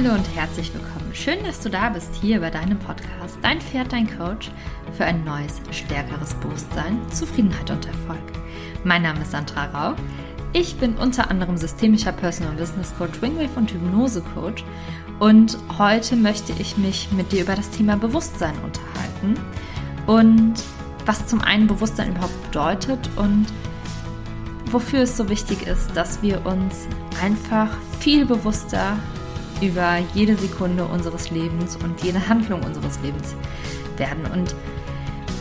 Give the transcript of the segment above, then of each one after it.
Hallo und herzlich willkommen. Schön, dass du da bist hier bei deinem Podcast Dein Pferd, dein Coach für ein neues, stärkeres Bewusstsein, Zufriedenheit und Erfolg. Mein Name ist Sandra Rau. Ich bin unter anderem systemischer Personal Business Coach, Wingwave und Hypnose Coach und heute möchte ich mich mit dir über das Thema Bewusstsein unterhalten und was zum einen Bewusstsein überhaupt bedeutet und wofür es so wichtig ist, dass wir uns einfach viel bewusster über jede Sekunde unseres Lebens und jede Handlung unseres Lebens werden. Und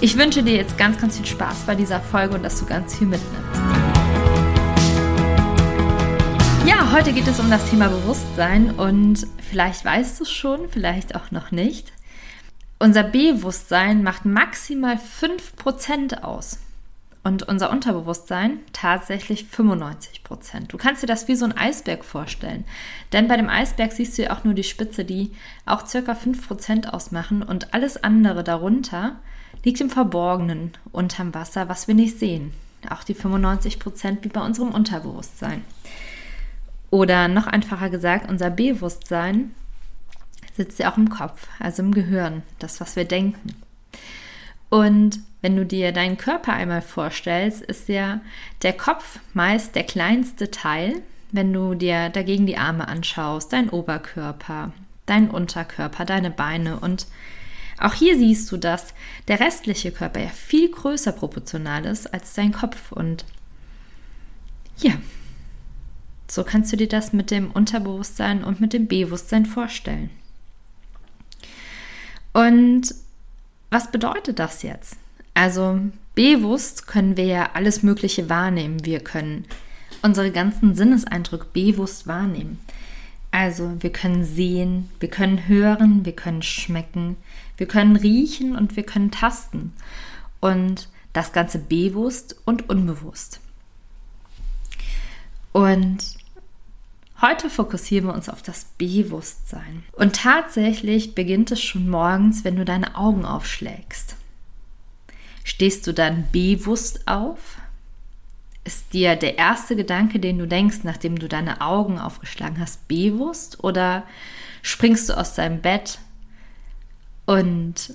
ich wünsche dir jetzt ganz, ganz viel Spaß bei dieser Folge und dass du ganz viel mitnimmst. Ja, heute geht es um das Thema Bewusstsein und vielleicht weißt du es schon, vielleicht auch noch nicht. Unser Bewusstsein macht maximal 5% aus und unser Unterbewusstsein tatsächlich 95 Prozent. Du kannst dir das wie so ein Eisberg vorstellen. Denn bei dem Eisberg siehst du ja auch nur die Spitze, die auch circa 5 Prozent ausmachen und alles andere darunter liegt im Verborgenen unterm Wasser, was wir nicht sehen. Auch die 95 Prozent wie bei unserem Unterbewusstsein. Oder noch einfacher gesagt, unser Bewusstsein sitzt ja auch im Kopf, also im Gehirn, das, was wir denken. Und wenn du dir deinen Körper einmal vorstellst, ist ja der Kopf meist der kleinste Teil. Wenn du dir dagegen die Arme anschaust, dein Oberkörper, dein Unterkörper, deine Beine und auch hier siehst du, dass der restliche Körper ja viel größer proportional ist als dein Kopf. Und ja, so kannst du dir das mit dem Unterbewusstsein und mit dem Bewusstsein vorstellen. Und was bedeutet das jetzt? Also bewusst können wir ja alles Mögliche wahrnehmen. Wir können unsere ganzen Sinneseindrücke bewusst wahrnehmen. Also wir können sehen, wir können hören, wir können schmecken, wir können riechen und wir können tasten. Und das Ganze bewusst und unbewusst. Und Heute fokussieren wir uns auf das Bewusstsein. Und tatsächlich beginnt es schon morgens, wenn du deine Augen aufschlägst. Stehst du dann bewusst auf? Ist dir der erste Gedanke, den du denkst, nachdem du deine Augen aufgeschlagen hast, bewusst? Oder springst du aus deinem Bett und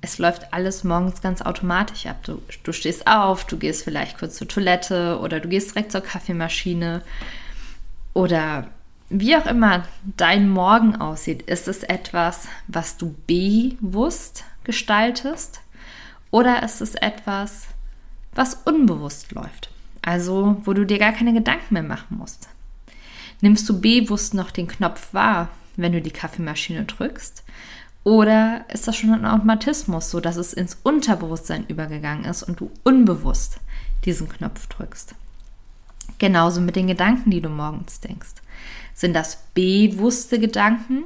es läuft alles morgens ganz automatisch ab. Du, du stehst auf, du gehst vielleicht kurz zur Toilette oder du gehst direkt zur Kaffeemaschine oder wie auch immer dein Morgen aussieht, ist es etwas, was du bewusst gestaltest oder ist es etwas, was unbewusst läuft? Also, wo du dir gar keine Gedanken mehr machen musst. Nimmst du bewusst noch den Knopf wahr, wenn du die Kaffeemaschine drückst? Oder ist das schon ein Automatismus, so dass es ins Unterbewusstsein übergegangen ist und du unbewusst diesen Knopf drückst? Genauso mit den Gedanken, die du morgens denkst. Sind das bewusste Gedanken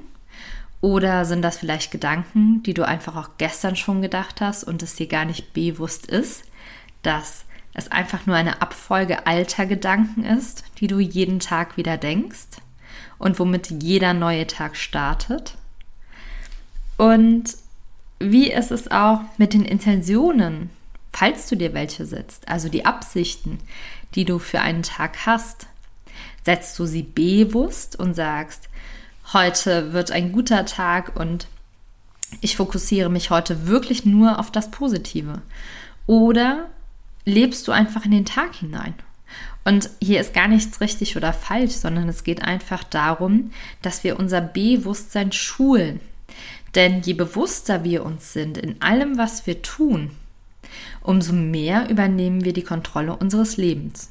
oder sind das vielleicht Gedanken, die du einfach auch gestern schon gedacht hast und es dir gar nicht bewusst ist, dass es einfach nur eine Abfolge alter Gedanken ist, die du jeden Tag wieder denkst und womit jeder neue Tag startet? Und wie ist es auch mit den Intentionen, falls du dir welche setzt, also die Absichten, die du für einen Tag hast. Setzt du sie bewusst und sagst, heute wird ein guter Tag und ich fokussiere mich heute wirklich nur auf das Positive. Oder lebst du einfach in den Tag hinein? Und hier ist gar nichts richtig oder falsch, sondern es geht einfach darum, dass wir unser Bewusstsein schulen. Denn je bewusster wir uns sind in allem, was wir tun, umso mehr übernehmen wir die Kontrolle unseres Lebens.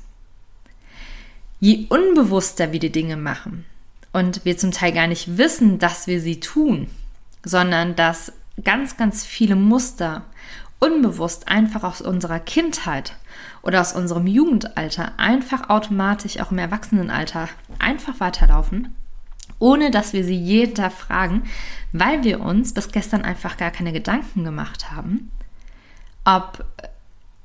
Je unbewusster wir die Dinge machen und wir zum Teil gar nicht wissen, dass wir sie tun, sondern dass ganz, ganz viele Muster unbewusst einfach aus unserer Kindheit oder aus unserem Jugendalter einfach automatisch auch im Erwachsenenalter einfach weiterlaufen, ohne dass wir sie jeden Tag fragen, weil wir uns bis gestern einfach gar keine Gedanken gemacht haben, ob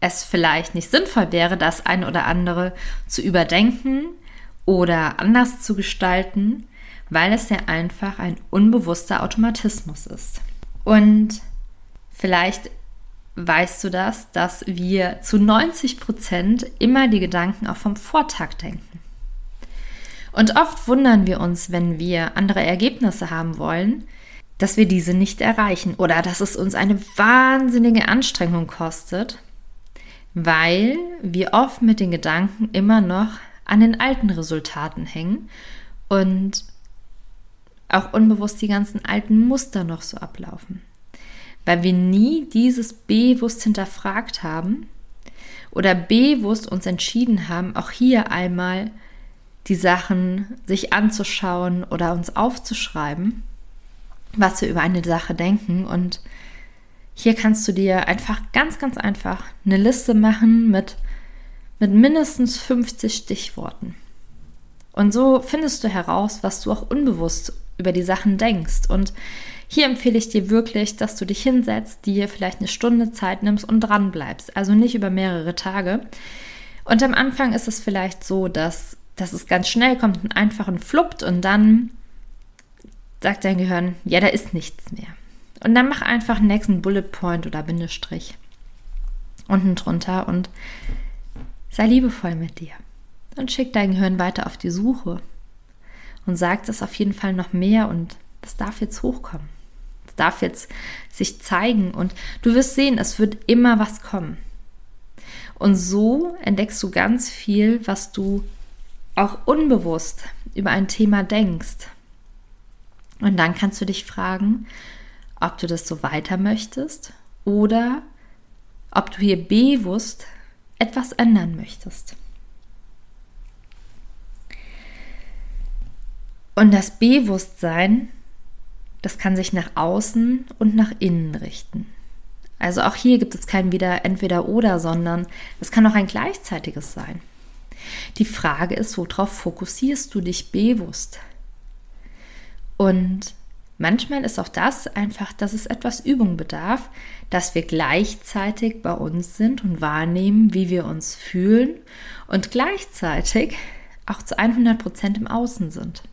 es vielleicht nicht sinnvoll wäre, das ein oder andere zu überdenken oder anders zu gestalten, weil es ja einfach ein unbewusster Automatismus ist. Und vielleicht weißt du das, dass wir zu 90 Prozent immer die Gedanken auch vom Vortag denken. Und oft wundern wir uns, wenn wir andere Ergebnisse haben wollen, dass wir diese nicht erreichen oder dass es uns eine wahnsinnige Anstrengung kostet, weil wir oft mit den Gedanken immer noch an den alten Resultaten hängen und auch unbewusst die ganzen alten Muster noch so ablaufen. Weil wir nie dieses bewusst hinterfragt haben oder bewusst uns entschieden haben, auch hier einmal die Sachen sich anzuschauen oder uns aufzuschreiben, was wir über eine Sache denken. Und hier kannst du dir einfach ganz, ganz einfach eine Liste machen mit, mit mindestens 50 Stichworten. Und so findest du heraus, was du auch unbewusst über die Sachen denkst. Und hier empfehle ich dir wirklich, dass du dich hinsetzt, dir vielleicht eine Stunde Zeit nimmst und dran bleibst. Also nicht über mehrere Tage. Und am Anfang ist es vielleicht so, dass, dass es ganz schnell kommt und einfach ein fluppt und dann sagt dein Gehirn, ja, da ist nichts mehr. Und dann mach einfach einen nächsten Bullet Point oder Bindestrich unten drunter und sei liebevoll mit dir. Und schick dein Gehirn weiter auf die Suche und sagt es auf jeden Fall noch mehr und das darf jetzt hochkommen darf jetzt sich zeigen und du wirst sehen, es wird immer was kommen. Und so entdeckst du ganz viel, was du auch unbewusst über ein Thema denkst. Und dann kannst du dich fragen, ob du das so weiter möchtest oder ob du hier bewusst etwas ändern möchtest. Und das Bewusstsein das kann sich nach außen und nach innen richten. Also auch hier gibt es kein wieder entweder oder, sondern es kann auch ein gleichzeitiges sein. Die Frage ist, worauf fokussierst du dich bewusst? Und manchmal ist auch das einfach, dass es etwas Übung bedarf, dass wir gleichzeitig bei uns sind und wahrnehmen, wie wir uns fühlen und gleichzeitig auch zu 100 Prozent im Außen sind.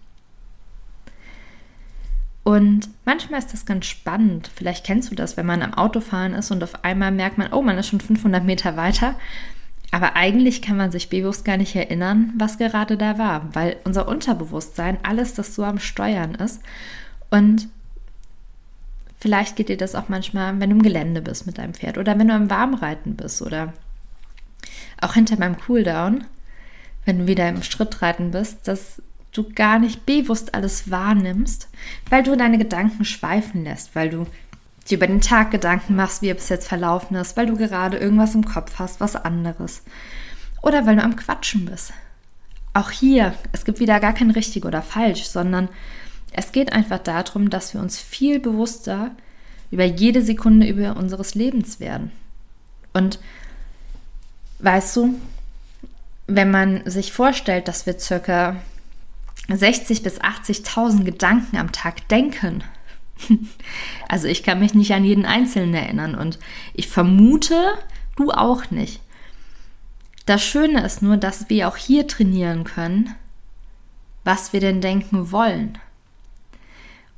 Und manchmal ist das ganz spannend. Vielleicht kennst du das, wenn man am Autofahren ist und auf einmal merkt man, oh, man ist schon 500 Meter weiter. Aber eigentlich kann man sich bewusst gar nicht erinnern, was gerade da war, weil unser Unterbewusstsein alles das so am Steuern ist. Und vielleicht geht dir das auch manchmal, wenn du im Gelände bist mit deinem Pferd oder wenn du im Warmreiten bist oder auch hinter beim Cooldown, wenn du wieder im Schrittreiten bist, dass du gar nicht bewusst alles wahrnimmst, weil du deine Gedanken schweifen lässt, weil du dir über den Tag Gedanken machst, wie er bis jetzt verlaufen ist, weil du gerade irgendwas im Kopf hast, was anderes. Oder weil du am Quatschen bist. Auch hier, es gibt wieder gar kein richtig oder falsch, sondern es geht einfach darum, dass wir uns viel bewusster über jede Sekunde über unseres Lebens werden. Und weißt du, wenn man sich vorstellt, dass wir circa 60 bis 80.000 Gedanken am Tag denken. Also ich kann mich nicht an jeden einzelnen erinnern und ich vermute, du auch nicht. Das Schöne ist nur, dass wir auch hier trainieren können, was wir denn denken wollen.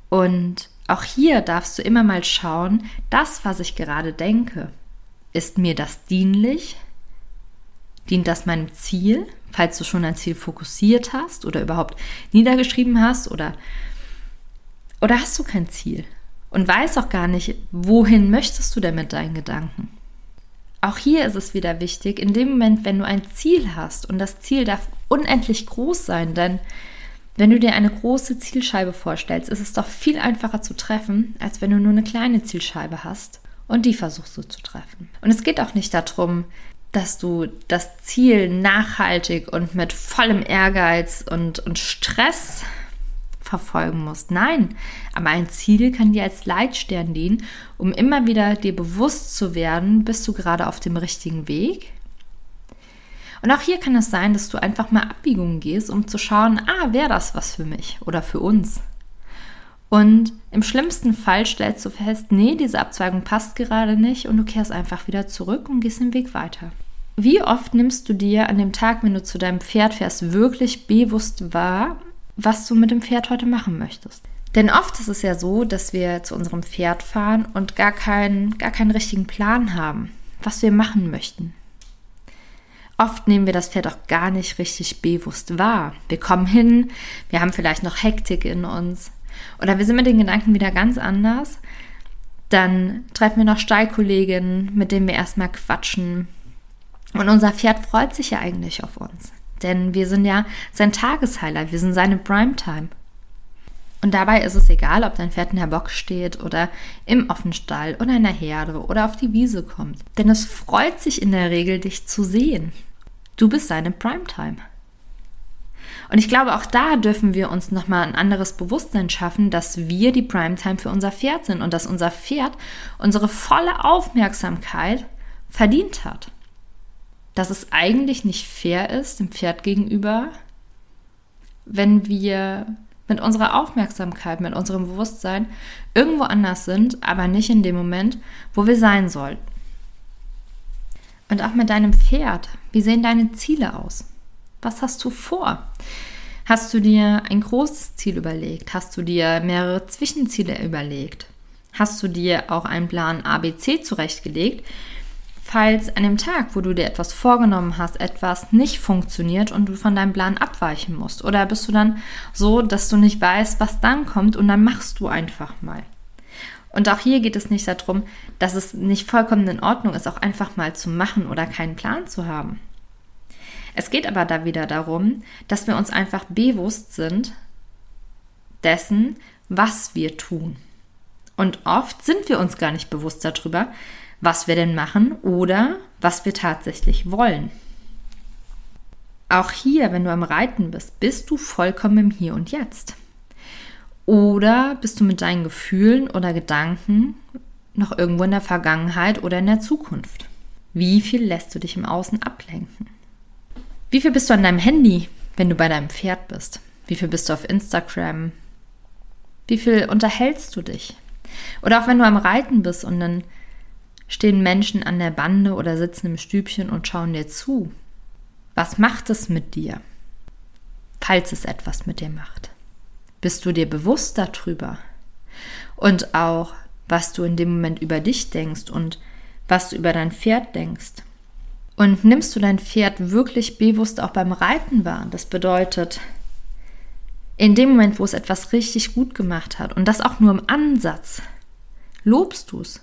Und auch hier darfst du immer mal schauen, das, was ich gerade denke, ist mir das dienlich? Dient das meinem Ziel? falls du schon ein Ziel fokussiert hast oder überhaupt niedergeschrieben hast oder, oder hast du kein Ziel und weißt auch gar nicht, wohin möchtest du denn mit deinen Gedanken. Auch hier ist es wieder wichtig, in dem Moment, wenn du ein Ziel hast und das Ziel darf unendlich groß sein, denn wenn du dir eine große Zielscheibe vorstellst, ist es doch viel einfacher zu treffen, als wenn du nur eine kleine Zielscheibe hast und die versuchst du zu treffen. Und es geht auch nicht darum, dass du das Ziel nachhaltig und mit vollem Ehrgeiz und, und Stress verfolgen musst. Nein, aber ein Ziel kann dir als Leitstern dienen, um immer wieder dir bewusst zu werden, bist du gerade auf dem richtigen Weg. Und auch hier kann es sein, dass du einfach mal Abbiegungen gehst, um zu schauen, ah, wäre das was für mich oder für uns. Und im schlimmsten Fall stellst du fest, nee, diese Abzweigung passt gerade nicht und du kehrst einfach wieder zurück und gehst den Weg weiter. Wie oft nimmst du dir an dem Tag, wenn du zu deinem Pferd fährst, wirklich bewusst wahr, was du mit dem Pferd heute machen möchtest? Denn oft ist es ja so, dass wir zu unserem Pferd fahren und gar keinen, gar keinen richtigen Plan haben, was wir machen möchten. Oft nehmen wir das Pferd auch gar nicht richtig bewusst wahr. Wir kommen hin, wir haben vielleicht noch Hektik in uns oder wir sind mit den Gedanken wieder ganz anders. Dann treffen wir noch Stallkolleginnen, mit denen wir erstmal quatschen. Und unser Pferd freut sich ja eigentlich auf uns. Denn wir sind ja sein Tageshighlight, wir sind seine Primetime. Und dabei ist es egal, ob dein Pferd in der Box steht oder im Offenstall oder in der Herde oder auf die Wiese kommt. Denn es freut sich in der Regel, dich zu sehen. Du bist seine Primetime. Und ich glaube, auch da dürfen wir uns nochmal ein anderes Bewusstsein schaffen, dass wir die Primetime für unser Pferd sind und dass unser Pferd unsere volle Aufmerksamkeit verdient hat. Dass es eigentlich nicht fair ist dem Pferd gegenüber, wenn wir mit unserer Aufmerksamkeit, mit unserem Bewusstsein irgendwo anders sind, aber nicht in dem Moment, wo wir sein sollten. Und auch mit deinem Pferd. Wie sehen deine Ziele aus? Was hast du vor? Hast du dir ein großes Ziel überlegt? Hast du dir mehrere Zwischenziele überlegt? Hast du dir auch einen Plan ABC zurechtgelegt, falls an dem Tag, wo du dir etwas vorgenommen hast, etwas nicht funktioniert und du von deinem Plan abweichen musst? Oder bist du dann so, dass du nicht weißt, was dann kommt und dann machst du einfach mal? Und auch hier geht es nicht darum, dass es nicht vollkommen in Ordnung ist, auch einfach mal zu machen oder keinen Plan zu haben. Es geht aber da wieder darum, dass wir uns einfach bewusst sind dessen, was wir tun. Und oft sind wir uns gar nicht bewusst darüber, was wir denn machen oder was wir tatsächlich wollen. Auch hier, wenn du am Reiten bist, bist du vollkommen im Hier und Jetzt. Oder bist du mit deinen Gefühlen oder Gedanken noch irgendwo in der Vergangenheit oder in der Zukunft? Wie viel lässt du dich im Außen ablenken? Wie viel bist du an deinem Handy, wenn du bei deinem Pferd bist? Wie viel bist du auf Instagram? Wie viel unterhältst du dich? Oder auch wenn du am Reiten bist und dann stehen Menschen an der Bande oder sitzen im Stübchen und schauen dir zu. Was macht es mit dir, falls es etwas mit dir macht? Bist du dir bewusst darüber? Und auch, was du in dem Moment über dich denkst und was du über dein Pferd denkst. Und nimmst du dein Pferd wirklich bewusst auch beim Reiten wahr? Das bedeutet, in dem Moment, wo es etwas richtig gut gemacht hat und das auch nur im Ansatz, lobst du es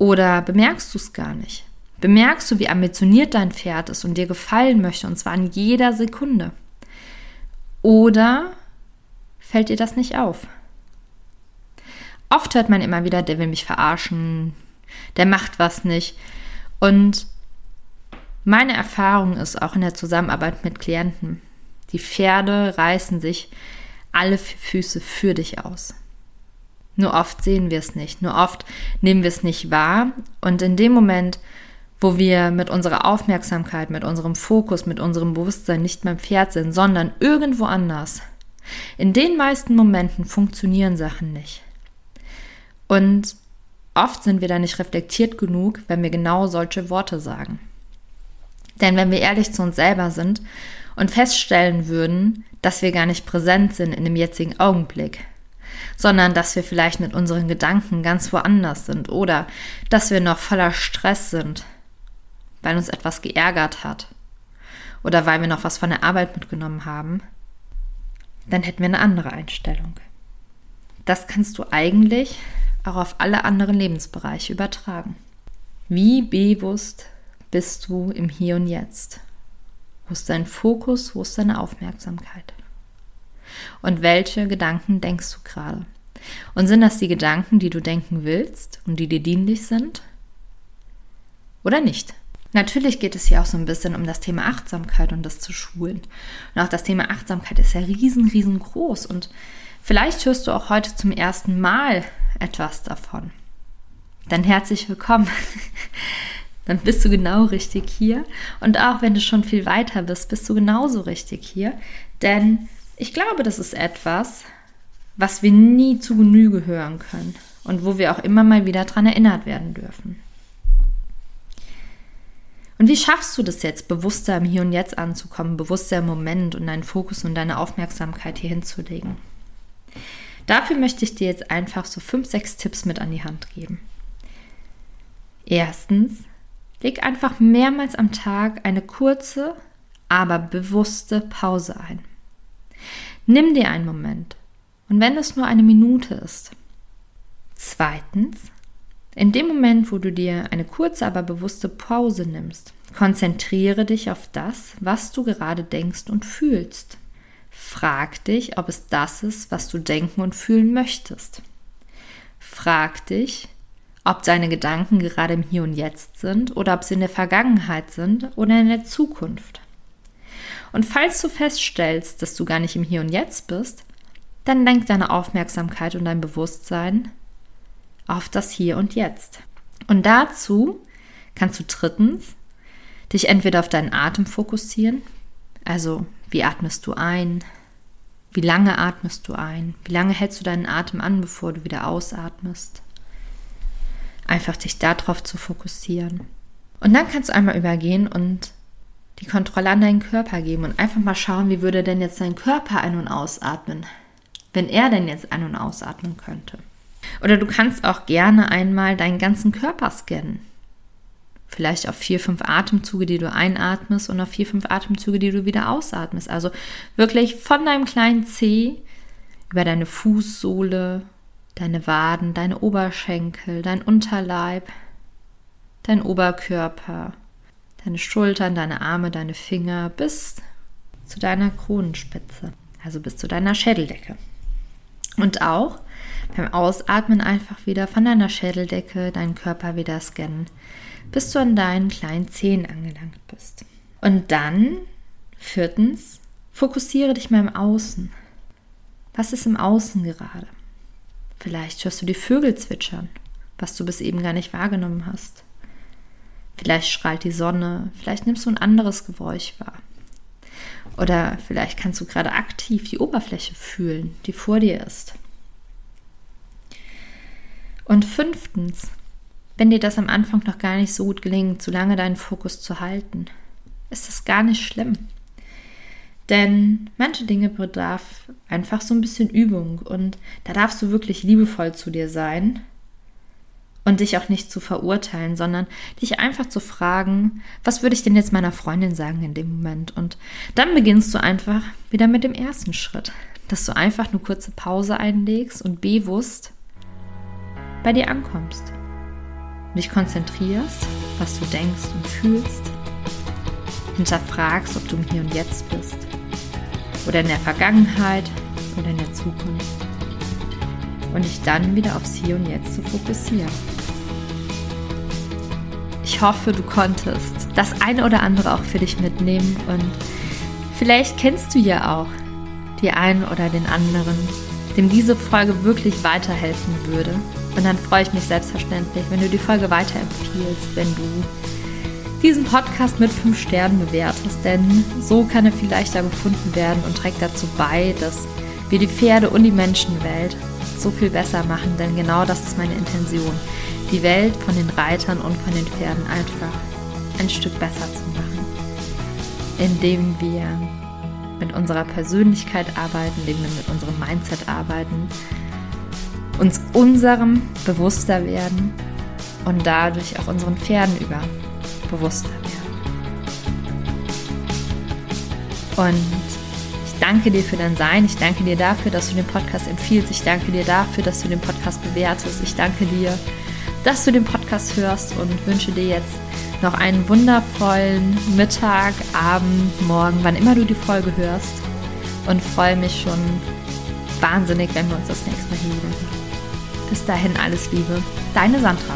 oder bemerkst du es gar nicht? Bemerkst du, wie ambitioniert dein Pferd ist und dir gefallen möchte, und zwar in jeder Sekunde? Oder fällt dir das nicht auf. Oft hört man immer wieder, der will mich verarschen, der macht was nicht. Und meine Erfahrung ist auch in der Zusammenarbeit mit Klienten, die Pferde reißen sich alle Füße für dich aus. Nur oft sehen wir es nicht, nur oft nehmen wir es nicht wahr. Und in dem Moment, wo wir mit unserer Aufmerksamkeit, mit unserem Fokus, mit unserem Bewusstsein nicht beim Pferd sind, sondern irgendwo anders, in den meisten Momenten funktionieren Sachen nicht. Und oft sind wir da nicht reflektiert genug, wenn wir genau solche Worte sagen. Denn wenn wir ehrlich zu uns selber sind und feststellen würden, dass wir gar nicht präsent sind in dem jetzigen Augenblick, sondern dass wir vielleicht mit unseren Gedanken ganz woanders sind oder dass wir noch voller Stress sind, weil uns etwas geärgert hat oder weil wir noch was von der Arbeit mitgenommen haben, dann hätten wir eine andere Einstellung. Das kannst du eigentlich auch auf alle anderen Lebensbereiche übertragen. Wie bewusst bist du im Hier und Jetzt? Wo ist dein Fokus? Wo ist deine Aufmerksamkeit? Und welche Gedanken denkst du gerade? Und sind das die Gedanken, die du denken willst und die dir dienlich sind? Oder nicht? Natürlich geht es hier auch so ein bisschen um das Thema Achtsamkeit und das zu schulen. Und auch das Thema Achtsamkeit ist ja riesen, riesengroß. Und vielleicht hörst du auch heute zum ersten Mal etwas davon. Dann herzlich willkommen. Dann bist du genau richtig hier. Und auch wenn du schon viel weiter bist, bist du genauso richtig hier. Denn ich glaube, das ist etwas, was wir nie zu Genüge hören können und wo wir auch immer mal wieder daran erinnert werden dürfen. Und wie schaffst du das jetzt, bewusster im Hier und Jetzt anzukommen, bewusster im Moment und deinen Fokus und deine Aufmerksamkeit hier hinzulegen? Dafür möchte ich dir jetzt einfach so fünf, sechs Tipps mit an die Hand geben. Erstens, Leg einfach mehrmals am Tag eine kurze, aber bewusste Pause ein. Nimm dir einen Moment und wenn es nur eine Minute ist. Zweitens, in dem Moment, wo du dir eine kurze, aber bewusste Pause nimmst, konzentriere dich auf das, was du gerade denkst und fühlst. Frag dich, ob es das ist, was du denken und fühlen möchtest. Frag dich, ob deine Gedanken gerade im Hier und Jetzt sind oder ob sie in der Vergangenheit sind oder in der Zukunft. Und falls du feststellst, dass du gar nicht im Hier und Jetzt bist, dann lenk deine Aufmerksamkeit und dein Bewusstsein auf das Hier und Jetzt. Und dazu kannst du drittens dich entweder auf deinen Atem fokussieren, also wie atmest du ein, wie lange atmest du ein, wie lange hältst du deinen Atem an, bevor du wieder ausatmest. Einfach dich darauf zu fokussieren. Und dann kannst du einmal übergehen und die Kontrolle an deinen Körper geben und einfach mal schauen, wie würde denn jetzt dein Körper ein- und ausatmen, wenn er denn jetzt ein- und ausatmen könnte. Oder du kannst auch gerne einmal deinen ganzen Körper scannen. Vielleicht auf vier, fünf Atemzüge, die du einatmest und auf vier, fünf Atemzüge, die du wieder ausatmest. Also wirklich von deinem kleinen Zeh über deine Fußsohle, deine Waden, deine Oberschenkel, dein Unterleib, dein Oberkörper, deine Schultern, deine Arme, deine Finger bis zu deiner Kronenspitze, also bis zu deiner Schädeldecke. Und auch beim Ausatmen einfach wieder von deiner Schädeldecke deinen Körper wieder scannen, bis du an deinen kleinen Zehen angelangt bist. Und dann, viertens, fokussiere dich mal im Außen. Was ist im Außen gerade? Vielleicht hörst du die Vögel zwitschern, was du bis eben gar nicht wahrgenommen hast. Vielleicht strahlt die Sonne, vielleicht nimmst du ein anderes Geräusch wahr. Oder vielleicht kannst du gerade aktiv die Oberfläche fühlen, die vor dir ist. Und fünftens, wenn dir das am Anfang noch gar nicht so gut gelingt, so lange deinen Fokus zu halten, ist das gar nicht schlimm. Denn manche Dinge bedarf einfach so ein bisschen Übung und da darfst du wirklich liebevoll zu dir sein und dich auch nicht zu verurteilen, sondern dich einfach zu fragen, was würde ich denn jetzt meiner Freundin sagen in dem Moment? Und dann beginnst du einfach wieder mit dem ersten Schritt, dass du einfach eine kurze Pause einlegst und bewusst bei dir ankommst. Dich konzentrierst, was du denkst und fühlst. Hinterfragst, ob du im Hier und Jetzt bist. Oder in der Vergangenheit oder in der Zukunft. Und dich dann wieder aufs Hier und Jetzt zu fokussieren. Ich hoffe, du konntest das eine oder andere auch für dich mitnehmen und vielleicht kennst du ja auch die einen oder den anderen, dem diese Folge wirklich weiterhelfen würde. Und dann freue ich mich selbstverständlich, wenn du die Folge weiterempfiehlst, wenn du diesen Podcast mit fünf Sternen bewertest, denn so kann er viel leichter gefunden werden und trägt dazu bei, dass wir die Pferde und die Menschenwelt so viel besser machen, denn genau das ist meine Intention, die Welt von den Reitern und von den Pferden einfach ein Stück besser zu machen, indem wir mit unserer Persönlichkeit arbeiten, indem wir mit unserem Mindset arbeiten, uns unserem bewusster werden und dadurch auch unseren Pferden über bewusster werden. Und ich danke dir für dein Sein. Ich danke dir dafür, dass du den Podcast empfiehlst. Ich danke dir dafür, dass du den Podcast bewertest. Ich danke dir, dass du den Podcast hörst und wünsche dir jetzt noch einen wundervollen Mittag, Abend, Morgen, wann immer du die Folge hörst. Und freue mich schon wahnsinnig, wenn wir uns das nächste Mal hier wieder. Bis dahin alles Liebe, deine Sandra.